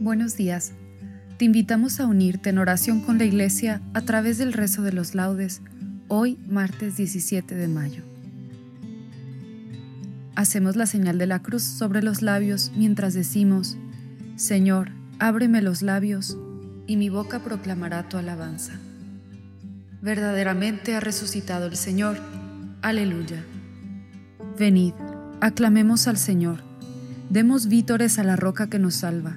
Buenos días. Te invitamos a unirte en oración con la Iglesia a través del rezo de los laudes, hoy martes 17 de mayo. Hacemos la señal de la cruz sobre los labios mientras decimos, Señor, ábreme los labios, y mi boca proclamará tu alabanza. Verdaderamente ha resucitado el Señor. Aleluya. Venid, aclamemos al Señor, demos vítores a la roca que nos salva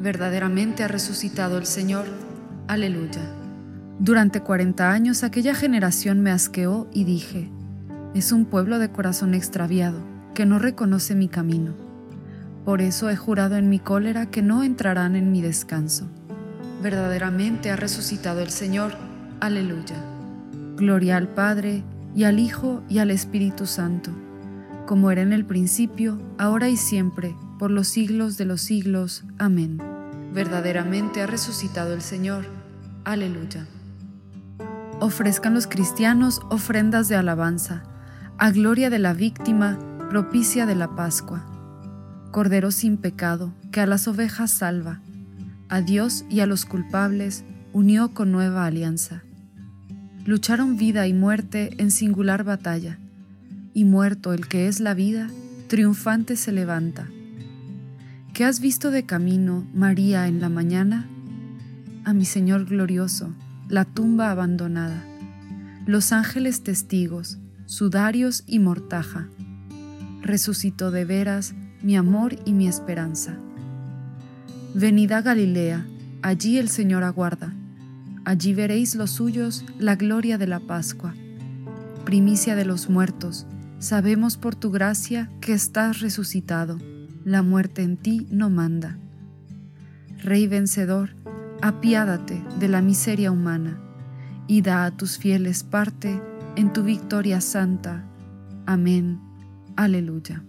verdaderamente ha resucitado el Señor. Aleluya. Durante cuarenta años aquella generación me asqueó y dije, es un pueblo de corazón extraviado, que no reconoce mi camino. Por eso he jurado en mi cólera que no entrarán en mi descanso. Verdaderamente ha resucitado el Señor. Aleluya. Gloria al Padre, y al Hijo, y al Espíritu Santo, como era en el principio, ahora y siempre, por los siglos de los siglos. Amén. Verdaderamente ha resucitado el Señor. Aleluya. Ofrezcan los cristianos ofrendas de alabanza, a gloria de la víctima, propicia de la Pascua. Cordero sin pecado, que a las ovejas salva, a Dios y a los culpables unió con nueva alianza. Lucharon vida y muerte en singular batalla, y muerto el que es la vida, triunfante se levanta ¿Qué has visto de camino, María, en la mañana? A mi Señor glorioso, la tumba abandonada, los ángeles testigos, sudarios y mortaja. Resucitó de veras mi amor y mi esperanza. Venid a Galilea, allí el Señor aguarda. Allí veréis los suyos la gloria de la Pascua. Primicia de los muertos, sabemos por tu gracia que estás resucitado la muerte en ti no manda. Rey vencedor, apiádate de la miseria humana y da a tus fieles parte en tu victoria santa. Amén. Aleluya.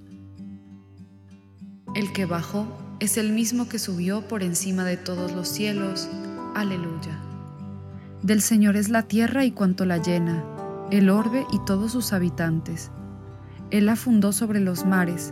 El que bajó es el mismo que subió por encima de todos los cielos. Aleluya. Del Señor es la tierra y cuanto la llena, el orbe y todos sus habitantes. Él la fundó sobre los mares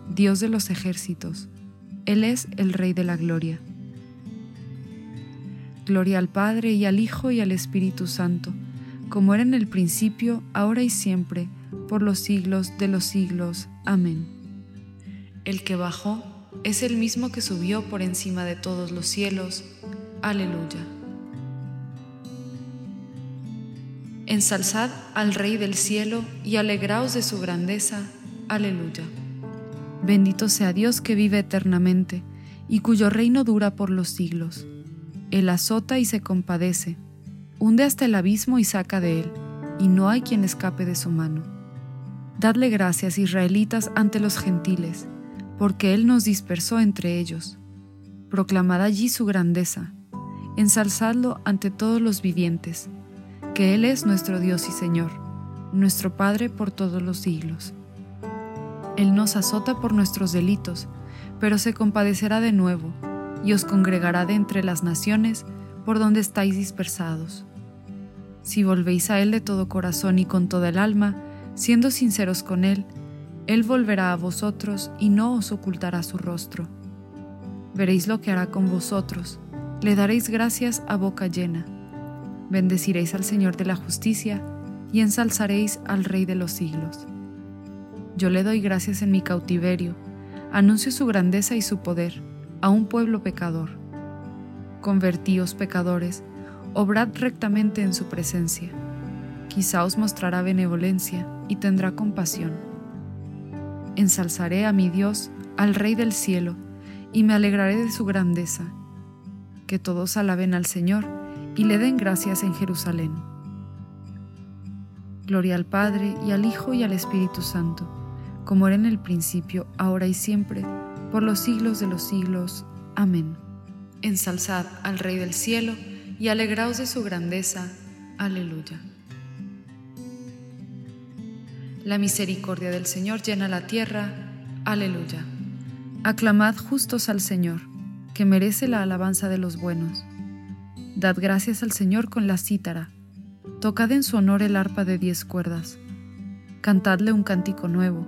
Dios de los ejércitos. Él es el Rey de la Gloria. Gloria al Padre y al Hijo y al Espíritu Santo, como era en el principio, ahora y siempre, por los siglos de los siglos. Amén. El que bajó es el mismo que subió por encima de todos los cielos. Aleluya. Ensalzad al Rey del cielo y alegraos de su grandeza. Aleluya. Bendito sea Dios que vive eternamente y cuyo reino dura por los siglos. Él azota y se compadece, hunde hasta el abismo y saca de él, y no hay quien escape de su mano. Dadle gracias, israelitas, ante los gentiles porque Él nos dispersó entre ellos. Proclamad allí su grandeza, ensalzadlo ante todos los vivientes, que Él es nuestro Dios y Señor, nuestro Padre por todos los siglos. Él nos azota por nuestros delitos, pero se compadecerá de nuevo, y os congregará de entre las naciones por donde estáis dispersados. Si volvéis a Él de todo corazón y con toda el alma, siendo sinceros con Él, él volverá a vosotros y no os ocultará su rostro. Veréis lo que hará con vosotros, le daréis gracias a boca llena. Bendeciréis al Señor de la justicia y ensalzaréis al Rey de los siglos. Yo le doy gracias en mi cautiverio, anuncio su grandeza y su poder a un pueblo pecador. Convertíos pecadores, obrad rectamente en su presencia. Quizá os mostrará benevolencia y tendrá compasión Ensalzaré a mi Dios, al Rey del cielo, y me alegraré de su grandeza. Que todos alaben al Señor y le den gracias en Jerusalén. Gloria al Padre y al Hijo y al Espíritu Santo, como era en el principio, ahora y siempre, por los siglos de los siglos. Amén. Ensalzad al Rey del cielo y alegraos de su grandeza. Aleluya. La misericordia del Señor llena la tierra. Aleluya. Aclamad justos al Señor, que merece la alabanza de los buenos. Dad gracias al Señor con la cítara. Tocad en su honor el arpa de diez cuerdas. Cantadle un cántico nuevo,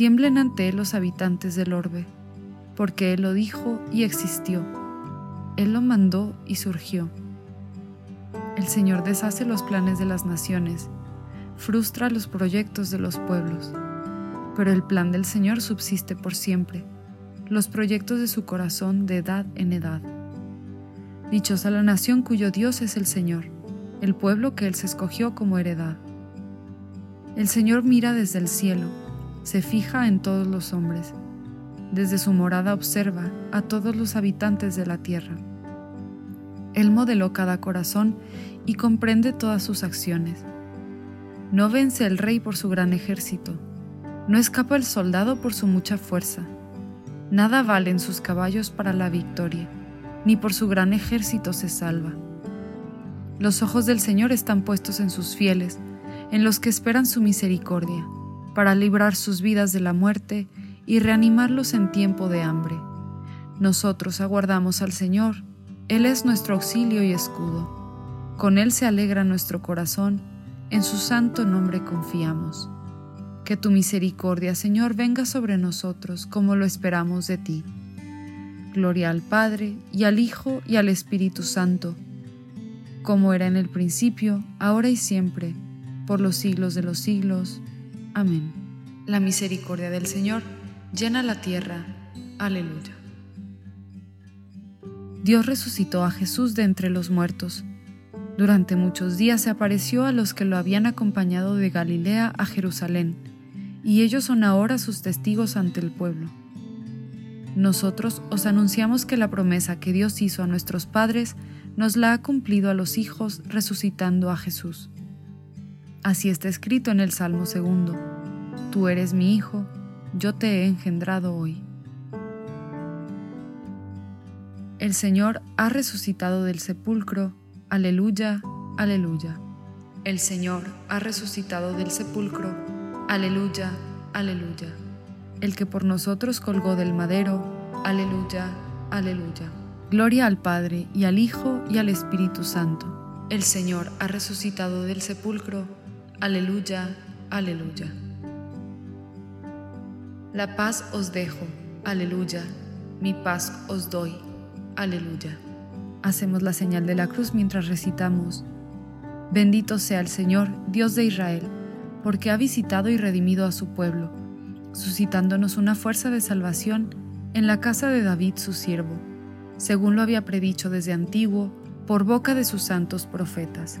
tiemblen ante él los habitantes del orbe, porque él lo dijo y existió, él lo mandó y surgió. El Señor deshace los planes de las naciones, frustra los proyectos de los pueblos pero el plan del Señor subsiste por siempre, los proyectos de su corazón de edad en edad. Dichosa la nación cuyo Dios es el Señor, el pueblo que Él se escogió como heredad. El Señor mira desde el cielo, se fija en todos los hombres, desde su morada observa a todos los habitantes de la tierra. Él modeló cada corazón y comprende todas sus acciones. No vence el rey por su gran ejército, no escapa el soldado por su mucha fuerza. Nada valen sus caballos para la victoria, ni por su gran ejército se salva. Los ojos del Señor están puestos en sus fieles, en los que esperan su misericordia, para librar sus vidas de la muerte y reanimarlos en tiempo de hambre. Nosotros aguardamos al Señor, Él es nuestro auxilio y escudo. Con Él se alegra nuestro corazón, en su santo nombre confiamos Que tu misericordia, Señor, venga sobre nosotros como lo esperamos de ti. Gloria al Padre, y al Hijo, y al Espíritu Santo, como era en el principio, ahora y siempre, por los siglos de los siglos. Amén. La misericordia del Señor llena la tierra. Aleluya. Dios resucitó a Jesús de entre los muertos. Durante muchos días se apareció a los que lo habían acompañado de Galilea a Jerusalén, y ellos son ahora sus testigos ante el pueblo. Nosotros os anunciamos que la promesa que Dios hizo a nuestros padres nos la ha cumplido a los hijos resucitando a Jesús. Así está escrito en el Salmo segundo. Tú eres mi hijo, yo te he engendrado hoy. El Señor ha resucitado del sepulcro. Aleluya, aleluya. El Señor ha resucitado del sepulcro. Aleluya, aleluya. El que por nosotros colgó del madero. Aleluya, aleluya. Gloria al Padre y al Hijo y al Espíritu Santo. El Señor ha resucitado del sepulcro. Aleluya, aleluya. La paz os dejo. Aleluya. Mi paz os doy. Aleluya. Hacemos la señal de la cruz mientras recitamos. Bendito sea el Señor, Dios de Israel, porque ha visitado y redimido a su pueblo, suscitándonos una fuerza de salvación en la casa de David su siervo, según lo había predicho desde antiguo por boca de sus santos profetas.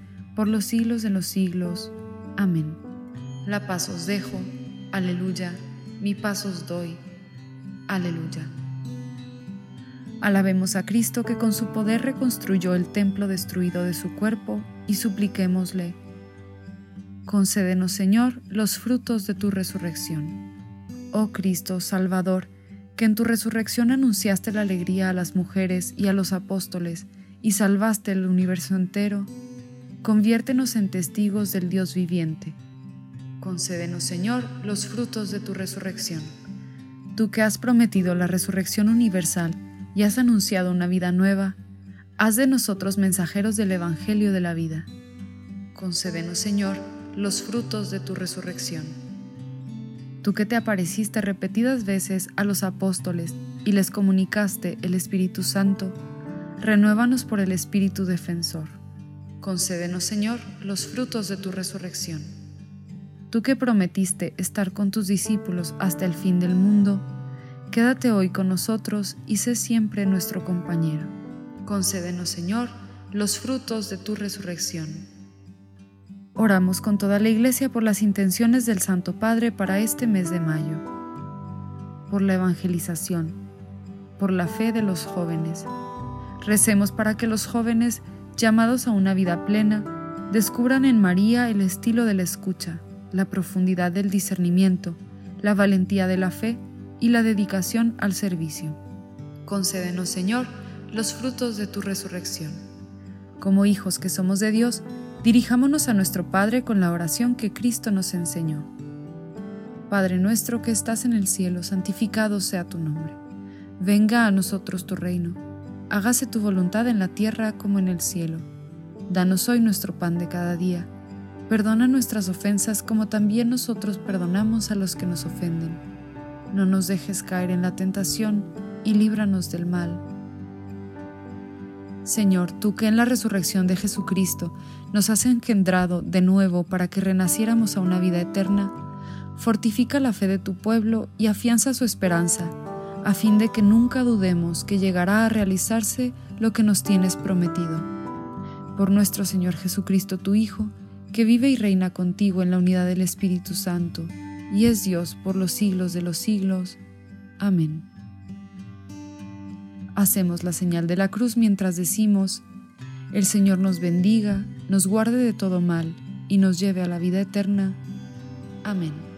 por los siglos de los siglos. Amén. La paz os dejo, aleluya, mi paz os doy, aleluya. Alabemos a Cristo que con su poder reconstruyó el templo destruido de su cuerpo y supliquémosle. Concédenos, Señor, los frutos de tu resurrección. Oh Cristo, Salvador, que en tu resurrección anunciaste la alegría a las mujeres y a los apóstoles y salvaste el universo entero, conviértenos en testigos del Dios viviente. Concédenos, Señor, los frutos de tu resurrección. Tú que has prometido la resurrección universal, y has anunciado una vida nueva, haz de nosotros mensajeros del Evangelio de la vida. Concédenos, Señor, los frutos de tu resurrección. Tú que te apareciste repetidas veces a los apóstoles y les comunicaste el Espíritu Santo, renuévanos por el Espíritu Defensor. Concédenos, Señor, los frutos de tu resurrección. Tú que prometiste estar con tus discípulos hasta el fin del mundo, Quédate hoy con nosotros y sé siempre nuestro compañero. Concédenos, Señor, los frutos de tu resurrección. Oramos con toda la Iglesia por las intenciones del Santo Padre para este mes de mayo, por la evangelización, por la fe de los jóvenes. Recemos para que los jóvenes, llamados a una vida plena, descubran en María el estilo de la escucha, la profundidad del discernimiento, la valentía de la fe y la dedicación al servicio. Concédenos, Señor, los frutos de tu resurrección. Como hijos que somos de Dios, dirijámonos a nuestro Padre con la oración que Cristo nos enseñó. Padre nuestro que estás en el cielo, santificado sea tu nombre. Venga a nosotros tu reino. Hágase tu voluntad en la tierra como en el cielo. Danos hoy nuestro pan de cada día. Perdona nuestras ofensas como también nosotros perdonamos a los que nos ofenden no nos dejes caer en la tentación y líbranos del mal. Señor, tú que en la resurrección de Jesucristo nos has engendrado de nuevo para que renaciéramos a una vida eterna, fortifica la fe de tu pueblo y afianza su esperanza, a fin de que nunca dudemos que llegará a realizarse lo que nos tienes prometido. Por nuestro Señor Jesucristo, tu Hijo, que vive y reina contigo en la unidad del Espíritu Santo, y es Dios por los siglos de los siglos. Amén. Hacemos la señal de la cruz mientras decimos, el Señor nos bendiga, nos guarde de todo mal y nos lleve a la vida eterna. Amén.